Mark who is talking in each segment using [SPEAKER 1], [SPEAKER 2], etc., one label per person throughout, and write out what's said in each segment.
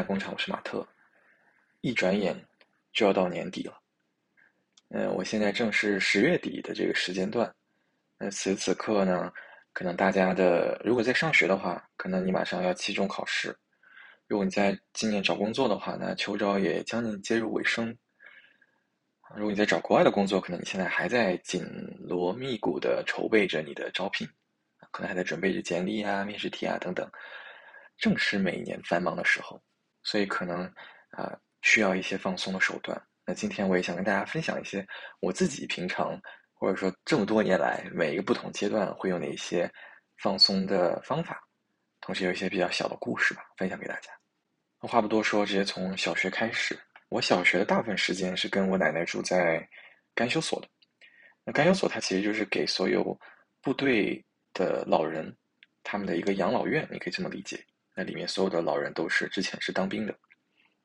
[SPEAKER 1] 上速卖工厂，我是马特。一转眼就要到年底了，嗯，我现在正是十月底的这个时间段。那此时此刻呢，可能大家的如果在上学的话，可能你马上要期中考试；如果你在今年找工作的话，那秋招也将近接入尾声。如果你在找国外的工作，可能你现在还在紧锣密鼓的筹备着你的招聘，可能还在准备着简历啊、面试题啊等等。正是每年繁忙的时候，所以可能啊需要一些放松的手段。那今天我也想跟大家分享一些我自己平常或者说这么多年来每一个不同阶段会有哪些放松的方法，同时有一些比较小的故事吧，分享给大家。那话不多说，直接从小学开始。我小学的大部分时间是跟我奶奶住在干休所的。那干休所它其实就是给所有部队的老人他们的一个养老院，你可以这么理解。那里面所有的老人都是之前是当兵的，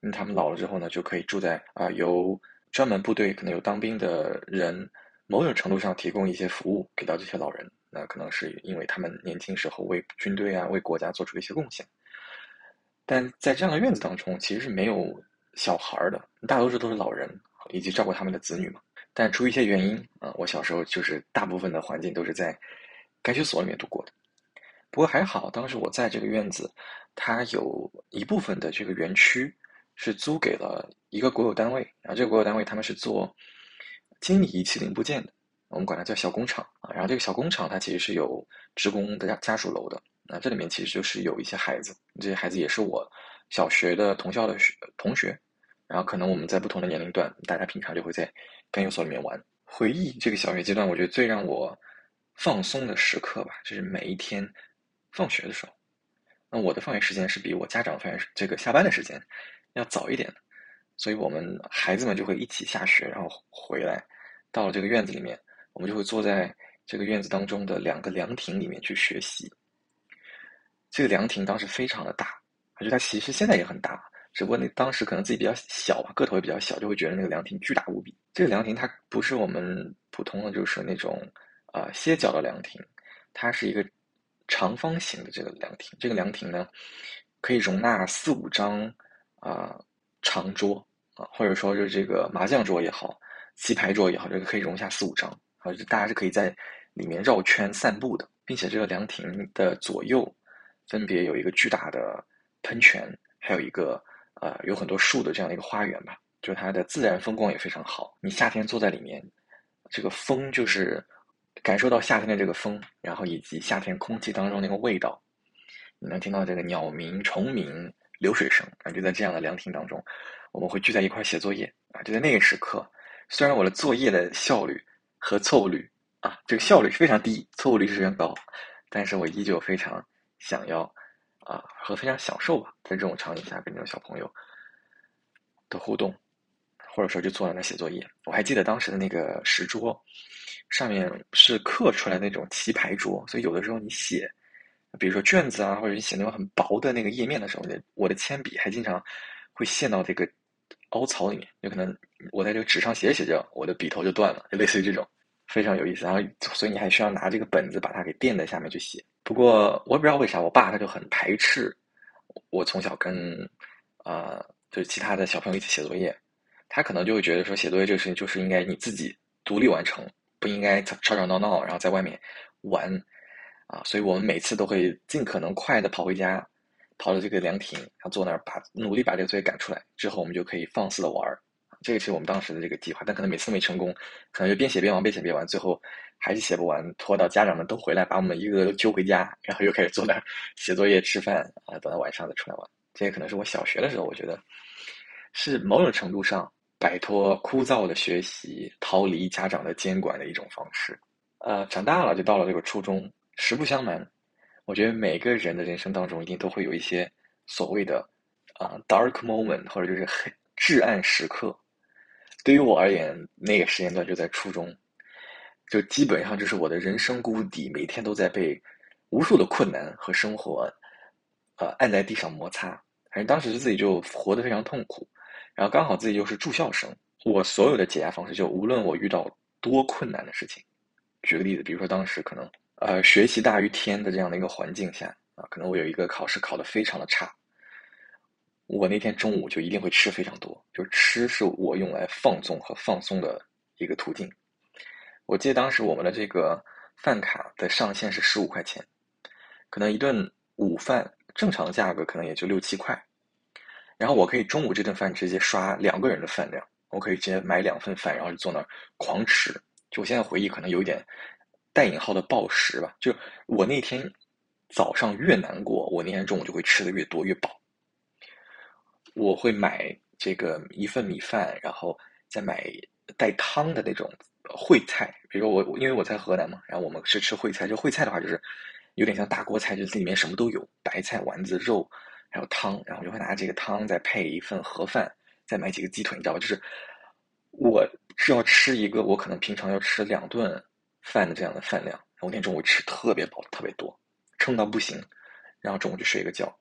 [SPEAKER 1] 那他们老了之后呢，就可以住在啊由专门部队可能有当兵的人，某种程度上提供一些服务给到这些老人。那可能是因为他们年轻时候为军队啊为国家做出了一些贡献。但在这样的院子当中，其实是没有小孩的，大多数都是老人以及照顾他们的子女嘛。但出于一些原因啊，我小时候就是大部分的环境都是在干休所里面度过的。不过还好，当时我在这个院子。它有一部分的这个园区是租给了一个国有单位，然后这个国有单位他们是做精密仪器零部件的，我们管它叫小工厂啊。然后这个小工厂它其实是有职工的家家属楼的，那这里面其实就是有一些孩子，这些孩子也是我小学的同校的学同学，然后可能我们在不同的年龄段，大家平常就会在干休所里面玩。回忆这个小学阶段，我觉得最让我放松的时刻吧，就是每一天放学的时候。那我的放学时间是比我家长放学这个下班的时间要早一点的，所以我们孩子们就会一起下学，然后回来，到了这个院子里面，我们就会坐在这个院子当中的两个凉亭里面去学习。这个凉亭当时非常的大，而且它其实现在也很大，只不过那当时可能自己比较小吧，个头也比较小，就会觉得那个凉亭巨大无比。这个凉亭它不是我们普通的就是那种啊歇脚的凉亭，它是一个。长方形的这个凉亭，这个凉亭呢，可以容纳四五张啊长桌啊，或者说就是这个麻将桌也好，棋牌桌也好，这个可以容下四五张，啊，就大家是可以在里面绕圈散步的，并且这个凉亭的左右分别有一个巨大的喷泉，还有一个呃有很多树的这样的一个花园吧，就它的自然风光也非常好。你夏天坐在里面，这个风就是。感受到夏天的这个风，然后以及夏天空气当中那个味道，你能听到这个鸟鸣、虫鸣、流水声，感觉在这样的凉亭当中，我们会聚在一块写作业啊。就在那个时刻，虽然我的作业的效率和错误率啊，这个效率是非常低，错误率是非常高，但是我依旧非常想要啊和非常享受吧，在这种场景下跟这种小朋友的互动，或者说就坐在那写作业。我还记得当时的那个石桌。上面是刻出来那种棋牌桌，所以有的时候你写，比如说卷子啊，或者你写那种很薄的那个页面的时候，我的铅笔还经常会陷到这个凹槽里面，有可能我在这个纸上写着写着，我的笔头就断了，就类似于这种，非常有意思。然后，所以你还需要拿这个本子把它给垫在下面去写。不过我也不知道为啥，我爸他就很排斥我从小跟啊，就是其他的小朋友一起写作业，他可能就会觉得说写作业这个事情就是应该你自己独立完成。不应该吵吵闹闹，然后在外面玩啊！所以我们每次都会尽可能快的跑回家，跑到这个凉亭，然后坐那儿把努力把这个作业赶出来，之后我们就可以放肆的玩儿。这个是我们当时的这个计划，但可能每次没成功，可能就边写边玩，边写边玩，最后还是写不完，拖到家长们都回来，把我们一个个都揪回家，然后又开始坐那儿写作业、吃饭啊，等到晚上再出来玩。这也可能是我小学的时候，我觉得是某种程度上。摆脱枯燥的学习，逃离家长的监管的一种方式。呃，长大了就到了这个初中。实不相瞒，我觉得每个人的人生当中一定都会有一些所谓的啊 dark moment，或者就是黑至暗时刻。对于我而言，那个时间段就在初中，就基本上就是我的人生谷底，每天都在被无数的困难和生活呃按在地上摩擦。反正当时自己就活得非常痛苦。然后刚好自己又是住校生，我所有的解压方式就无论我遇到多困难的事情，举个例子，比如说当时可能呃学习大于天的这样的一个环境下啊，可能我有一个考试考得非常的差，我那天中午就一定会吃非常多，就吃是我用来放纵和放松的一个途径。我记得当时我们的这个饭卡的上限是十五块钱，可能一顿午饭正常价格可能也就六七块，然后我可以中午这顿饭直接刷两个人的饭量，我可以直接买两份饭，然后就坐那儿狂吃。就我现在回忆，可能有一点带引号的暴食吧。就我那天早上越难过，我那天中午就会吃的越多越饱。我会买这个一份米饭，然后再买带汤的那种烩菜。比如说我因为我在河南嘛，然后我们是吃烩菜。就烩菜的话，就是有点像大锅菜，就是里面什么都有，白菜、丸子、肉，还有汤。然后就会拿这个汤再配一份盒饭，再买几个鸡腿，你知道吧？就是我是要吃一个我可能平常要吃两顿饭的这样的饭量。然后那天中午吃特别饱，特别多，撑到不行，然后中午就睡一个觉。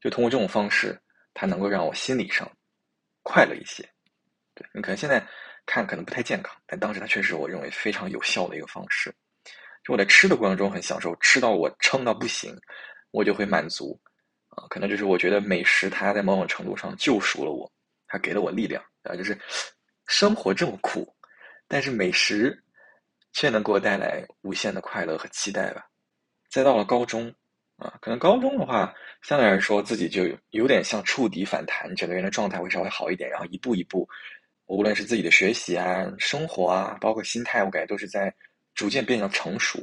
[SPEAKER 1] 就通过这种方式。它能够让我心理上快乐一些，对你可能现在看可能不太健康，但当时它确实我认为非常有效的一个方式。就我在吃的过程中很享受，吃到我撑到不行，我就会满足啊。可能就是我觉得美食它在某种程度上救赎了我，它给了我力量啊。就是生活这么苦，但是美食却能给我带来无限的快乐和期待吧。再到了高中。啊，可能高中的话，相对来说自己就有点像触底反弹，整个人的状态会稍微好一点，然后一步一步，无论是自己的学习啊、生活啊，包括心态，我感觉都是在逐渐变得成熟。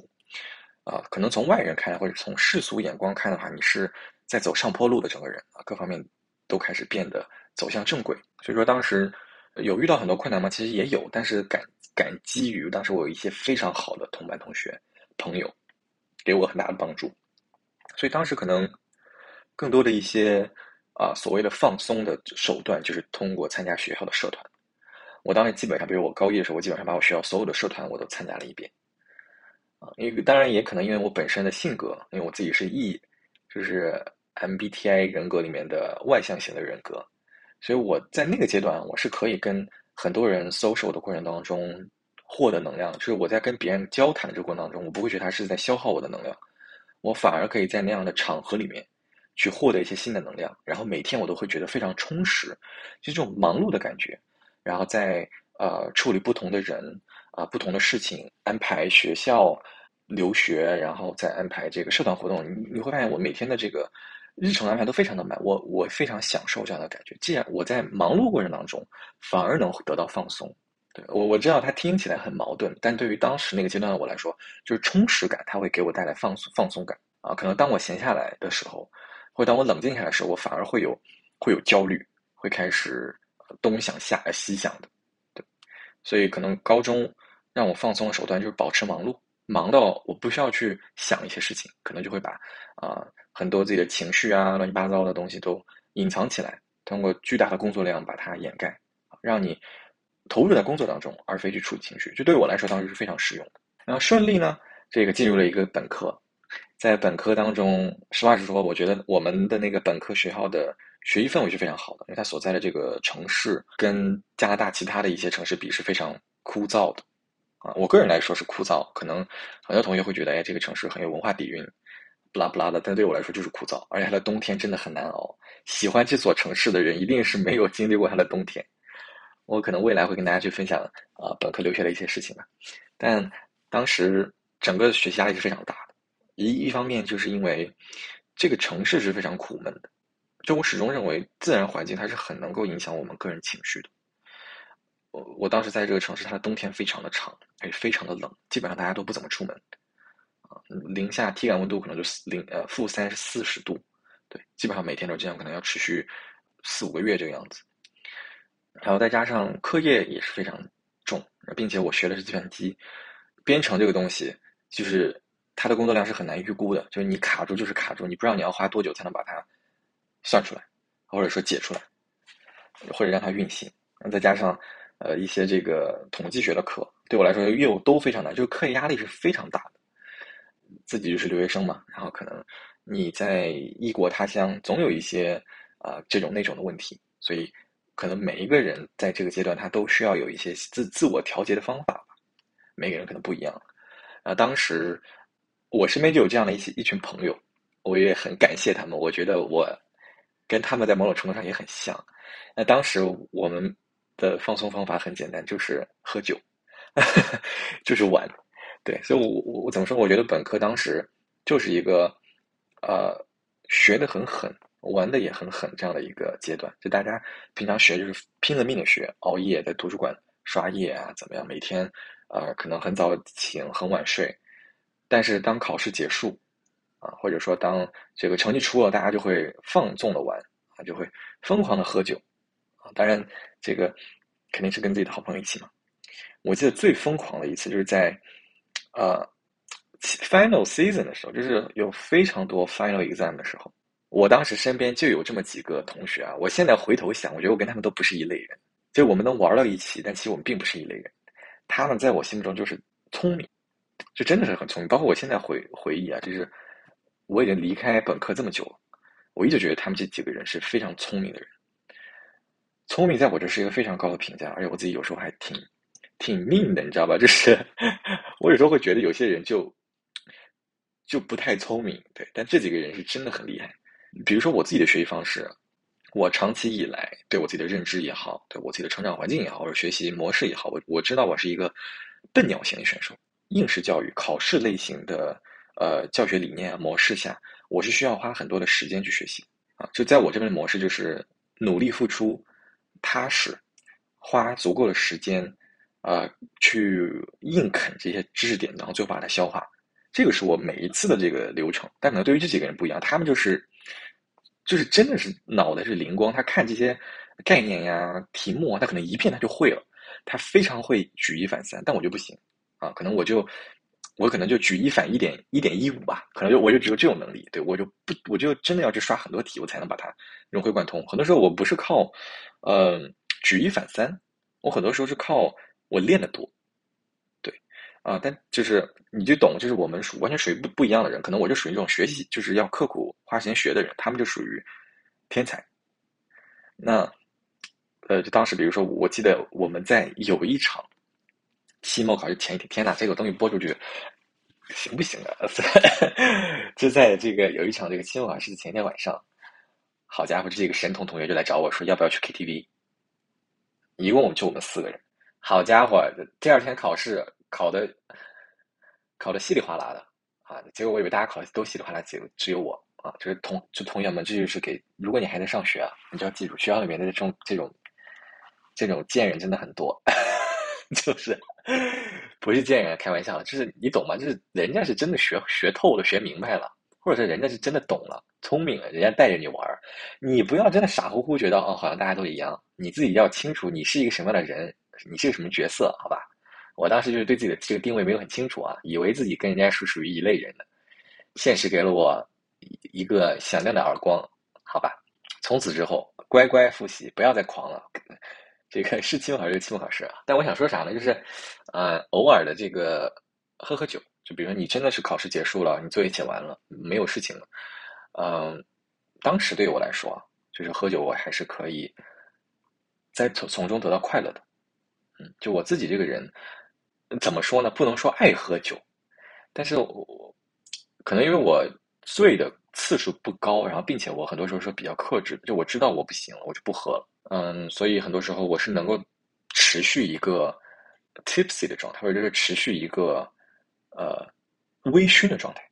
[SPEAKER 1] 啊，可能从外人看，或者从世俗眼光看的话，你是在走上坡路的整个人啊，各方面都开始变得走向正轨。所以说当时有遇到很多困难吗？其实也有，但是感感激于当时我有一些非常好的同班同学朋友，给我很大的帮助。所以当时可能更多的一些啊所谓的放松的手段，就是通过参加学校的社团。我当时基本上，比如我高一的时候，我基本上把我学校所有的社团我都参加了一遍。啊，因为当然也可能因为我本身的性格，因为我自己是 E，就是 MBTI 人格里面的外向型的人格，所以我在那个阶段我是可以跟很多人 social 的过程当中获得能量，就是我在跟别人交谈的这个过程当中，我不会觉得他是在消耗我的能量。我反而可以在那样的场合里面，去获得一些新的能量，然后每天我都会觉得非常充实，就这种忙碌的感觉，然后在呃处理不同的人啊不同的事情，安排学校留学，然后再安排这个社团活动，你你会发现我每天的这个日程安排都非常的满，我我非常享受这样的感觉。既然我在忙碌过程当中，反而能得到放松。对我我知道它听起来很矛盾，但对于当时那个阶段的我来说，就是充实感，它会给我带来放松放松感啊。可能当我闲下来的时候，或当我冷静下来的时候，我反而会有会有焦虑，会开始东想下西想的。对，所以可能高中让我放松的手段就是保持忙碌，忙到我不需要去想一些事情，可能就会把啊很多自己的情绪啊乱七八糟的东西都隐藏起来，通过巨大的工作量把它掩盖，让你。投入在工作当中，而非去处理情绪，这对我来说当时是非常实用的。然后顺利呢，这个进入了一个本科，在本科当中，实话实说，我觉得我们的那个本科学校的学习氛围是非常好的，因为它所在的这个城市跟加拿大其他的一些城市比是非常枯燥的啊。我个人来说是枯燥，可能很多同学会觉得，哎，这个城市很有文化底蕴，不拉不拉的，但对我来说就是枯燥，而且它的冬天真的很难熬。喜欢这所城市的人，一定是没有经历过它的冬天。我可能未来会跟大家去分享啊本科留学的一些事情吧，但当时整个学习压力是非常大的，一一方面就是因为这个城市是非常苦闷的，就我始终认为自然环境它是很能够影响我们个人情绪的。我我当时在这个城市，它的冬天非常的长，而且非常的冷，基本上大家都不怎么出门，啊，零下体感温度可能就零呃负三四十度，对，基本上每天都这样，可能要持续四五个月这个样子。然后再加上课业也是非常重，并且我学的是计算机编程这个东西，就是它的工作量是很难预估的，就是你卡住就是卡住，你不知道你要花多久才能把它算出来，或者说解出来，或者让它运行。再加上呃一些这个统计学的课，对我来说业务都非常难，就是课业压力是非常大的。自己就是留学生嘛，然后可能你在异国他乡，总有一些啊这种那种的问题，所以。可能每一个人在这个阶段，他都需要有一些自自我调节的方法吧。每个人可能不一样。啊，当时我身边就有这样的一些一群朋友，我也很感谢他们。我觉得我跟他们在某种程度上也很像。那当时我们的放松方法很简单，就是喝酒，就是玩。对，所以我我我怎么说？我觉得本科当时就是一个呃学的很狠，玩的也很狠这样的一个阶段。就大家平常学就是拼了命的学，熬夜在图书馆刷夜啊，怎么样？每天呃可能很早醒，很晚睡。但是当考试结束啊，或者说当这个成绩出了，大家就会放纵的玩啊，就会疯狂的喝酒啊。当然，这个肯定是跟自己的好朋友一起嘛。我记得最疯狂的一次就是在。呃，final season 的时候，就是有非常多 final exam 的时候，我当时身边就有这么几个同学啊。我现在回头想，我觉得我跟他们都不是一类人。就我们能玩到一起，但其实我们并不是一类人。他们在我心目中就是聪明，就真的是很聪明。包括我现在回回忆啊，就是我已经离开本科这么久了，我一直觉得他们这几个人是非常聪明的人。聪明在我这是一个非常高的评价，而且我自己有时候还挺。挺命的，你知道吧？就是 我有时候会觉得有些人就就不太聪明，对。但这几个人是真的很厉害。比如说我自己的学习方式，我长期以来对我自己的认知也好，对我自己的成长环境也好，或者学习模式也好，我我知道我是一个笨鸟型的选手。应试教育、考试类型的呃教学理念模式下，我是需要花很多的时间去学习啊。就在我这边的模式，就是努力付出、踏实，花足够的时间。呃，去硬啃这些知识点，然后最后把它消化，这个是我每一次的这个流程。但可能对于这几个人不一样，他们就是，就是真的是脑袋是灵光，他看这些概念呀、题目啊，他可能一遍他就会了，他非常会举一反三。但我就不行啊，可能我就我可能就举一反一点一点一五吧，可能就我就只有这种能力，对我就不我就真的要去刷很多题，我才能把它融会贯通。很多时候我不是靠呃举一反三，我很多时候是靠。我练的多，对，啊，但就是你就懂，就是我们属完全属于不不一样的人，可能我就属于这种学习就是要刻苦花时间学的人，他们就属于天才。那，呃，就当时比如说，我记得我们在有一场期末考试前一天，天呐，这个东西播出去行不行啊？就在这个有一场这个期末考试的前一天晚上，好家伙，这个神童同学就来找我说要不要去 KTV，一共就我们四个人。好家伙，第二天考试考的考的稀里哗啦的啊！结果我以为大家考的都稀里哗啦，只有只有我啊！就是同就同学们，这就是给如果你还在上学啊，你就要记住，学校里面的这种这种这种贱人真的很多，就是 不是贱人，开玩笑，就是你懂吗？就是人家是真的学学透了，学明白了，或者说人家是真的懂了，聪明了，人家带着你玩儿，你不要真的傻乎乎觉得哦，好像大家都一样，你自己要清楚你是一个什么样的人。你是个什么角色？好吧，我当时就是对自己的这个定位没有很清楚啊，以为自己跟人家是属于一类人的。现实给了我一个响亮的耳光，好吧，从此之后乖乖复习，不要再狂了。这个是期末考试，期末考试啊。但我想说啥呢？就是，呃，偶尔的这个喝喝酒，就比如说你真的是考试结束了，你作业写完了，没有事情了，嗯，当时对我来说，就是喝酒，我还是可以在从从中得到快乐的。嗯，就我自己这个人，怎么说呢？不能说爱喝酒，但是我可能因为我醉的次数不高，然后并且我很多时候是比较克制，就我知道我不行了，我就不喝了。嗯，所以很多时候我是能够持续一个 tipsy 的状态，或者是持续一个呃微醺的状态。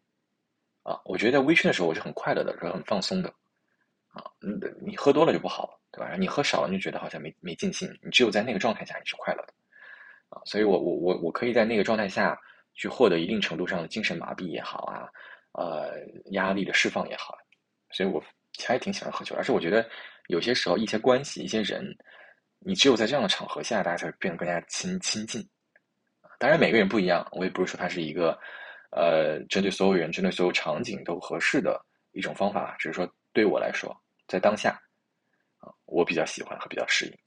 [SPEAKER 1] 啊，我觉得在微醺的时候我是很快乐的，是很放松的。啊，你喝多了就不好了。对吧？你喝少了，你就觉得好像没没尽兴。你只有在那个状态下，你是快乐的，啊，所以我我我我可以在那个状态下去获得一定程度上的精神麻痹也好啊，呃，压力的释放也好，所以我其实还挺喜欢喝酒。而且我觉得有些时候一些关系、一些人，你只有在这样的场合下，大家才会变得更加亲亲近。当然每个人不一样，我也不是说它是一个呃针对所有人、针对所有场景都合适的一种方法，只是说对我来说，在当下。我比较喜欢和比较适应。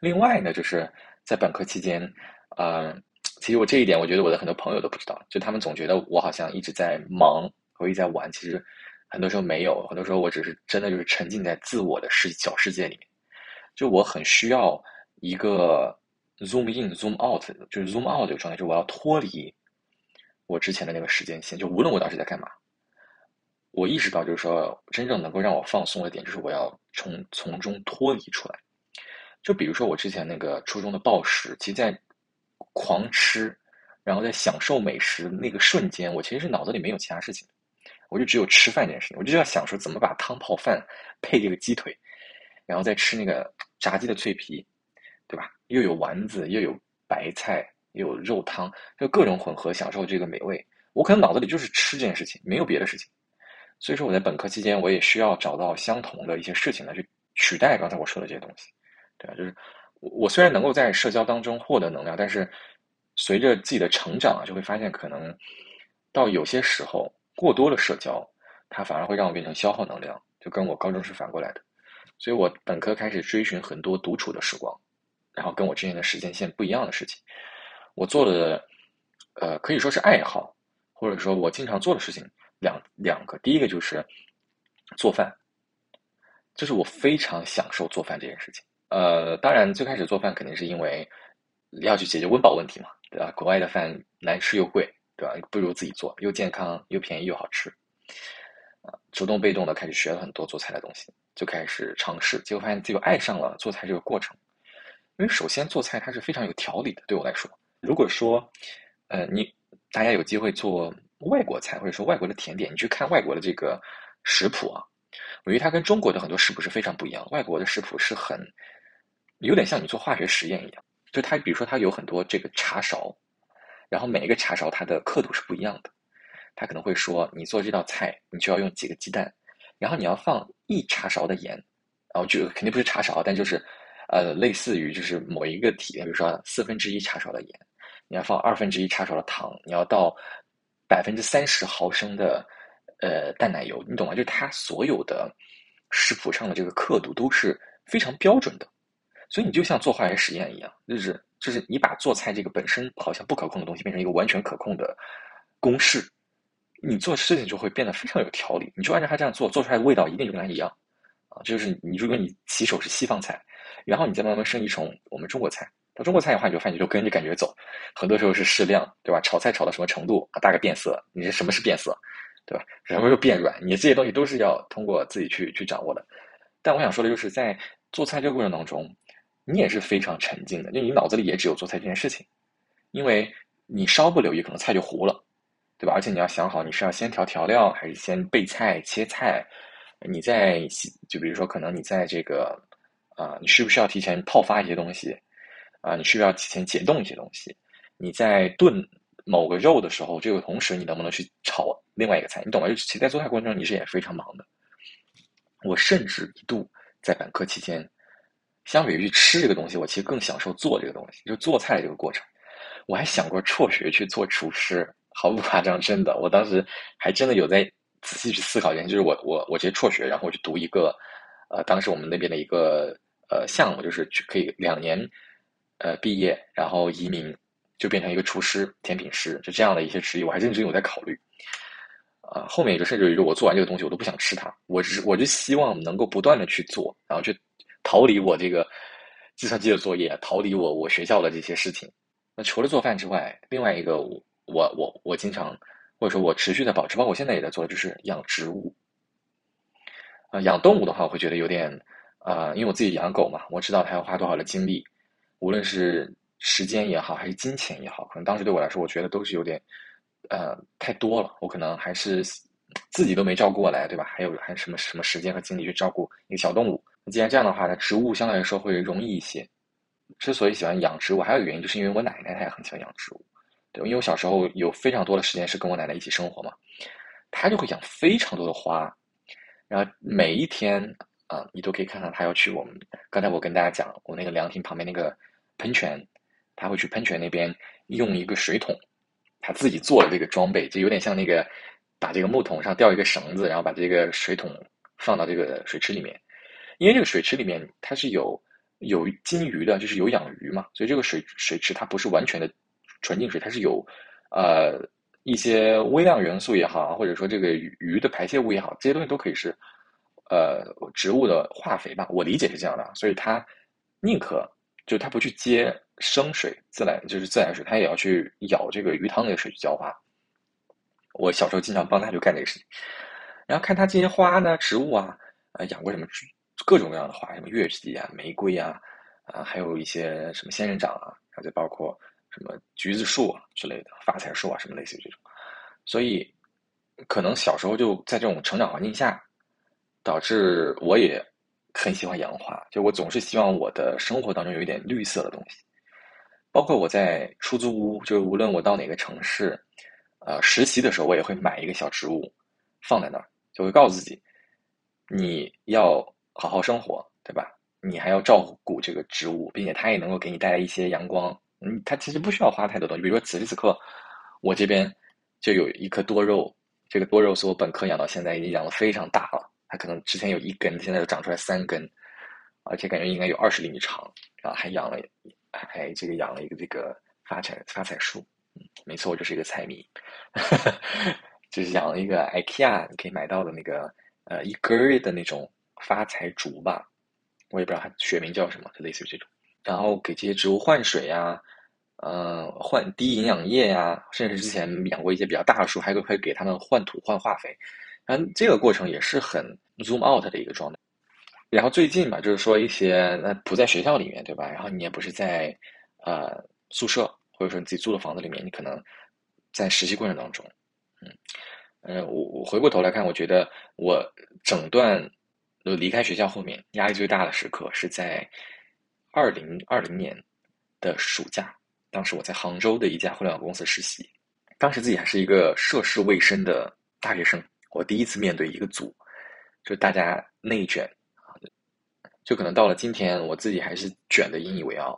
[SPEAKER 1] 另外呢，就是在本科期间，呃，其实我这一点，我觉得我的很多朋友都不知道，就他们总觉得我好像一直在忙，我一直在玩，其实很多时候没有，很多时候我只是真的就是沉浸在自我的世小世界里面。就我很需要一个 zoom in zoom out，就是 zoom out 这个状态，就我要脱离我之前的那个时间线，就无论我当时在干嘛，我意识到，就是说，真正能够让我放松的点，就是我要从从中脱离出来。就比如说我之前那个初中的暴食，其实在狂吃，然后在享受美食那个瞬间，我其实是脑子里没有其他事情，我就只有吃饭这件事情，我就要想说怎么把汤泡饭配这个鸡腿，然后再吃那个炸鸡的脆皮，对吧？又有丸子，又有白菜，又有肉汤，就各种混合享受这个美味。我可能脑子里就是吃这件事情，没有别的事情。所以说我在本科期间，我也需要找到相同的一些事情来去取代刚才我说的这些东西，对吧？就是我虽然能够在社交当中获得能量，但是随着自己的成长啊，就会发现可能到有些时候过多的社交，它反而会让我变成消耗能量，就跟我高中是反过来的。所以我本科开始追寻很多独处的时光，然后跟我之前的时间线不一样的事情。我做的呃可以说是爱好，或者说我经常做的事情。两两个，第一个就是做饭，就是我非常享受做饭这件事情。呃，当然最开始做饭肯定是因为要去解决温饱问题嘛，对吧？国外的饭难吃又贵，对吧？不如自己做，又健康又便宜又好吃。啊，主动被动的开始学了很多做菜的东西，就开始尝试，结果发现自己爱上了做菜这个过程。因为首先做菜它是非常有条理的，对我来说，如果说呃你大家有机会做。外国菜或者说外国的甜点，你去看外国的这个食谱啊，我觉得它跟中国的很多食谱是非常不一样。外国的食谱是很有点像你做化学实验一样，就它比如说它有很多这个茶勺，然后每一个茶勺它的刻度是不一样的。他可能会说，你做这道菜你就要用几个鸡蛋，然后你要放一茶勺的盐，然后就肯定不是茶勺，但就是呃类似于就是某一个体，比如说四分之一茶勺的盐，你要放二分之一茶勺的糖，你要到。百分之三十毫升的呃淡奶油，你懂吗？就是它所有的食谱上的这个刻度都是非常标准的，所以你就像做化学实验一样，就是就是你把做菜这个本身好像不可控的东西变成一个完全可控的公式，你做事情就会变得非常有条理。你就按照它这样做，做出来的味道一定就跟它一样啊。就是你如果你起手是西方菜，然后你再慢慢升级成我们中国菜。到中国菜的话，你就发现你就跟着感觉走，很多时候是适量，对吧？炒菜炒到什么程度啊？大概变色，你是什么是变色，对吧？然后又变软？你这些东西都是要通过自己去去掌握的。但我想说的就是，在做菜这个过程当中，你也是非常沉静的，就你脑子里也只有做菜这件事情，因为你稍不留意，可能菜就糊了，对吧？而且你要想好，你是要先调调料，还是先备菜切菜？你在就比如说，可能你在这个啊，你需不需要提前泡发一些东西？啊，你需不需要提前解冻一些东西。你在炖某个肉的时候，这个同时你能不能去炒另外一个菜？你懂吗？就其实，在做菜过程中，你是也非常忙的。我甚至一度在本科期间，相比于吃这个东西，我其实更享受做这个东西，就做菜这个过程。我还想过辍学去做厨师，毫不夸张，真的。我当时还真的有在仔细去思考一件，就是我我我直接辍学，然后我去读一个，呃，当时我们那边的一个呃项目，就是去可以两年。呃，毕业然后移民，就变成一个厨师、甜品师，就这样的一些职业，我还认真有在考虑。啊，后面就甚至于我做完这个东西，我都不想吃它，我只是我就希望能够不断的去做，然后去逃离我这个计算机的作业，逃离我我学校的这些事情。那除了做饭之外，另外一个我我我我经常或者说我持续的保持，包括我现在也在做，就是养植物。啊，养动物的话，我会觉得有点啊，因为我自己养狗嘛，我知道它要花多少的精力。无论是时间也好，还是金钱也好，可能当时对我来说，我觉得都是有点，呃，太多了。我可能还是自己都没照顾过来，对吧？还有还什么什么时间和精力去照顾一个小动物？既然这样的话，那植物相对来说会容易一些。之所以喜欢养植物，还有一个原因，就是因为我奶奶她也很喜欢养植物，对，因为我小时候有非常多的时间是跟我奶奶一起生活嘛，她就会养非常多的花，然后每一天啊，你都可以看到她要去我们刚才我跟大家讲，我那个凉亭旁边那个。喷泉，他会去喷泉那边用一个水桶，他自己做的这个装备，就有点像那个把这个木桶上吊一个绳子，然后把这个水桶放到这个水池里面。因为这个水池里面它是有有金鱼的，就是有养鱼嘛，所以这个水水池它不是完全的纯净水，它是有呃一些微量元素也好，或者说这个鱼的排泄物也好，这些东西都可以是呃植物的化肥吧，我理解是这样的，所以它宁可。就他不去接生水，自来就是自来水，他也要去舀这个鱼塘里的水去浇花。我小时候经常帮他就干这个事情。然后看它这些花呢，植物啊，呃，养过什么各种各样的花，什么月季啊、玫瑰啊，啊，还有一些什么仙人掌啊，然后再包括什么橘子树啊之类的，发财树啊，什么类似于这种。所以，可能小时候就在这种成长环境下，导致我也很喜欢养花。就我总是希望我的生活当中有一点绿色的东西。包括我在出租屋，就是无论我到哪个城市，呃，实习的时候，我也会买一个小植物放在那儿，就会告诉自己，你要好好生活，对吧？你还要照顾这个植物，并且它也能够给你带来一些阳光。嗯，它其实不需要花太多东西。比如说此时此刻，我这边就有一颗多肉，这个多肉是我本科养到现在，已经养的非常大了。它可能之前有一根，现在又长出来三根，而且感觉应该有二十厘米长，然后还养了。还这个养了一个这个发财发财树，嗯，没错，我就是一个财迷，就是养了一个 IKEA 你可以买到的那个呃一根儿的那种发财竹吧，我也不知道它学名叫什么，就类似于这种。然后给这些植物换水呀，呃，换滴营养液呀，甚至之前养过一些比较大的树，还会会给他们换土换化肥，嗯，这个过程也是很 zoom out 的一个状态。然后最近吧，就是说一些那不在学校里面，对吧？然后你也不是在呃宿舍，或者说你自己租的房子里面，你可能在实习过程当中，嗯嗯，我我回过头来看，我觉得我整段就离开学校后面压力最大的时刻是在二零二零年的暑假，当时我在杭州的一家互联网公司实习，当时自己还是一个涉世未深的大学生，我第一次面对一个组，就大家内卷。就可能到了今天，我自己还是卷的引以为傲，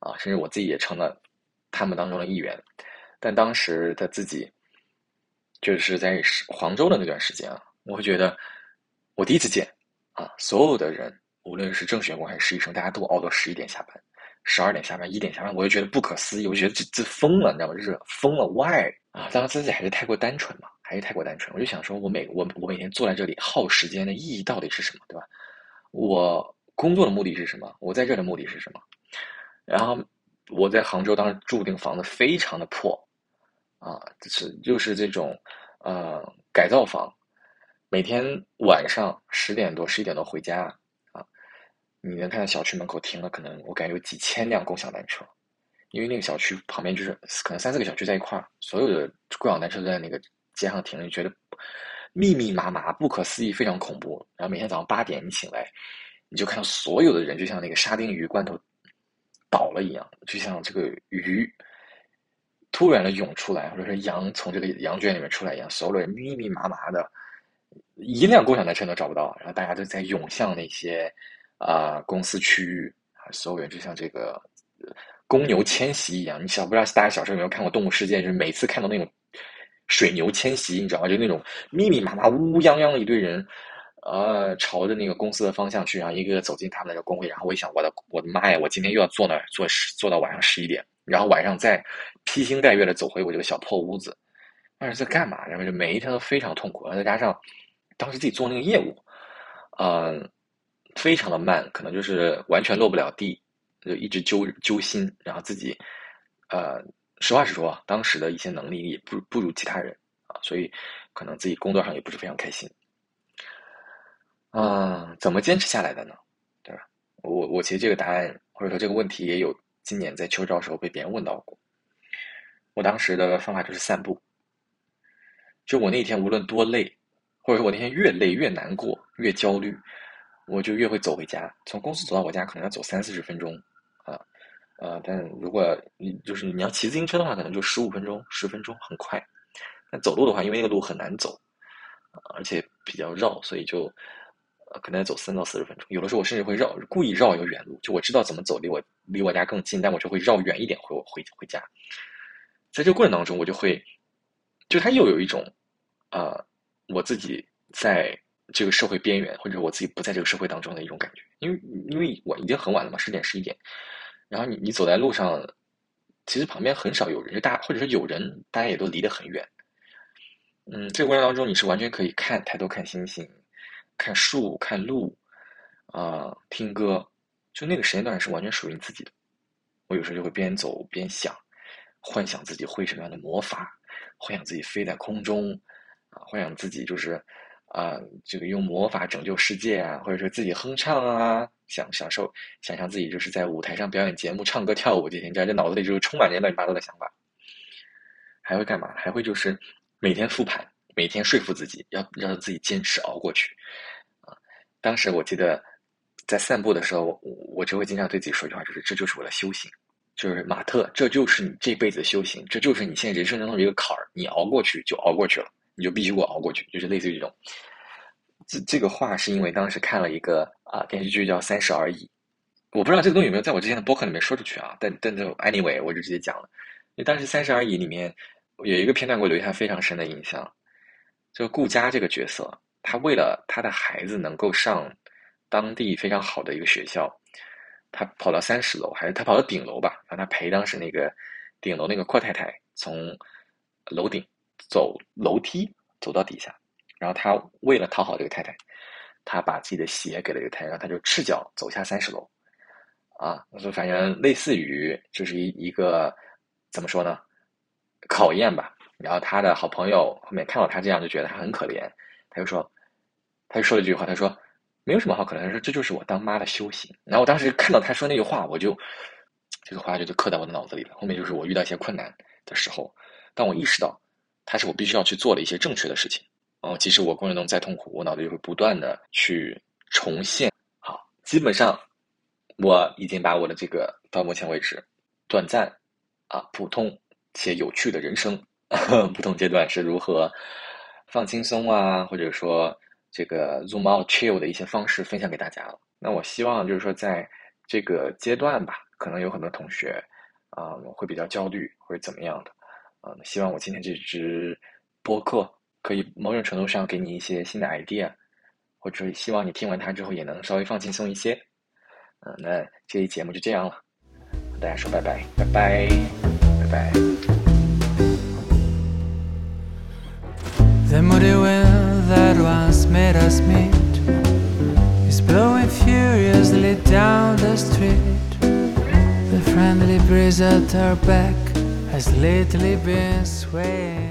[SPEAKER 1] 啊，甚至我自己也成了他们当中的一员。但当时的自己，就是在黄州的那段时间啊，我会觉得我第一次见啊，所有的人，无论是正式员工还是实习生，大家都熬到十一点下班，十二点下班，一点下班，我就觉得不可思议，我觉得这这疯了，你知道吗？就是疯了，why 啊？当时自己还是太过单纯嘛，还是太过单纯，我就想说，我每我我每天坐在这里耗时间的意义到底是什么，对吧？我。工作的目的是什么？我在这的目的是什么？然后我在杭州当时住那个房子非常的破，啊，就是就是这种呃改造房，每天晚上十点多十一点多回家啊，你能看到小区门口停了可能我感觉有几千辆共享单车，因为那个小区旁边就是可能三四个小区在一块儿，所有的共享单车都在那个街上停，你觉得密密麻麻不可思议，非常恐怖。然后每天早上八点你醒来。你就看到所有的人，就像那个沙丁鱼罐头倒了一样，就像这个鱼突然的涌出来，或者说羊从这个羊圈里面出来一样，所有人密密麻麻的，一辆共享单车都找不到，然后大家都在涌向那些啊公司区域啊，所有人就像这个公牛迁徙一样。你小不知道大家小时候有没有看过《动物世界》，就是每次看到那种水牛迁徙，你知道吗？就那种密密麻麻、乌乌泱泱的一堆人。呃，朝着那个公司的方向去，然后一个个走进他们的工会，然后我一想，我的我的妈呀，我今天又要坐那坐十坐到晚上十一点，然后晚上再披星戴月的走回我这个小破屋子，那是在干嘛？然后就每一天都非常痛苦，然后再加上当时自己做那个业务，嗯，非常的慢，可能就是完全落不了地，就一直揪揪心，然后自己呃，实话实说，当时的一些能力也不不如其他人啊，所以可能自己工作上也不是非常开心。啊，怎么坚持下来的呢？对吧？我我其实这个答案或者说这个问题也有今年在秋招时候被别人问到过。我当时的方法就是散步。就我那天无论多累，或者说我那天越累越难过越焦虑，我就越会走回家。从公司走到我家可能要走三四十分钟啊，呃，但如果你就是你要骑自行车的话，可能就十五分钟十分钟很快。但走路的话，因为那个路很难走，而且比较绕，所以就。呃，可能要走三到四十分钟，有的时候我甚至会绕，故意绕一个远路，就我知道怎么走离我离我家更近，但我就会绕远一点回我回回家。在这个过程当中，我就会，就它又有一种，呃，我自己在这个社会边缘，或者我自己不在这个社会当中的一种感觉，因为因为我已经很晚了嘛，十点十一点，然后你你走在路上，其实旁边很少有人，就大或者是有人，大家也都离得很远。嗯，这个过程当中，你是完全可以看抬头看星星。看树、看路，啊，听歌，就那个时间段是完全属于你自己的。我有时候就会边走边想，幻想自己会什么样的魔法，幻想自己飞在空中，幻想自己就是啊，这个用魔法拯救世界啊，或者说自己哼唱啊，享享受，想象自己就是在舞台上表演节目、唱歌跳舞这些，你知道，这脑子里就是充满着乱七八糟的想法。还会干嘛？还会就是每天复盘，每天说服自己要让自己坚持熬过去。啊，当时我记得在散步的时候，我我就会经常对自己说一句话，就是这就是我的修行，就是马特，这就是你这辈子修行，这就是你现在人生当中的一个坎儿，你熬过去就熬过去了。你就必须给我熬过去，就是类似于这种。这这个话是因为当时看了一个啊电视剧叫《三十而已》，我不知道这个东西有没有在我之前的播客里面说出去啊，但但就 anyway 我就直接讲了。因为当时《三十而已》里面有一个片段给我留下非常深的印象，就顾佳这个角色，他为了他的孩子能够上当地非常好的一个学校，他跑到三十楼，还是他跑到顶楼吧，让他陪当时那个顶楼那个阔太太从楼顶。走楼梯走到底下，然后他为了讨好这个太太，他把自己的鞋给了这个太太，然后他就赤脚走下三十楼，啊，就反正类似于就是一一个怎么说呢，考验吧。然后他的好朋友后面看到他这样，就觉得他很可怜，他就说，他就说了一句话，他说没有什么好可怜，他说这就是我当妈的修行。然后我当时看到他说那句话，我就这个话就就刻在我的脑子里了。后面就是我遇到一些困难的时候，当我意识到。它是我必须要去做的一些正确的事情。哦，即使我工作中再痛苦，我脑子就会不断的去重现。好，基本上我已经把我的这个到目前为止短暂啊普通且有趣的人生 不同阶段是如何放轻松啊，或者说这个 zoom out chill 的一些方式分享给大家了。那我希望就是说在这个阶段吧，可能有很多同学啊会比较焦虑或者怎么样的。希望我今天这支播客可以某种程度上给你一些新的 idea，或者希望你听完它之后也能稍微放轻松一些。嗯，那这一节目就这样了，和大家说拜拜，拜拜，拜拜。Has lately been swaying.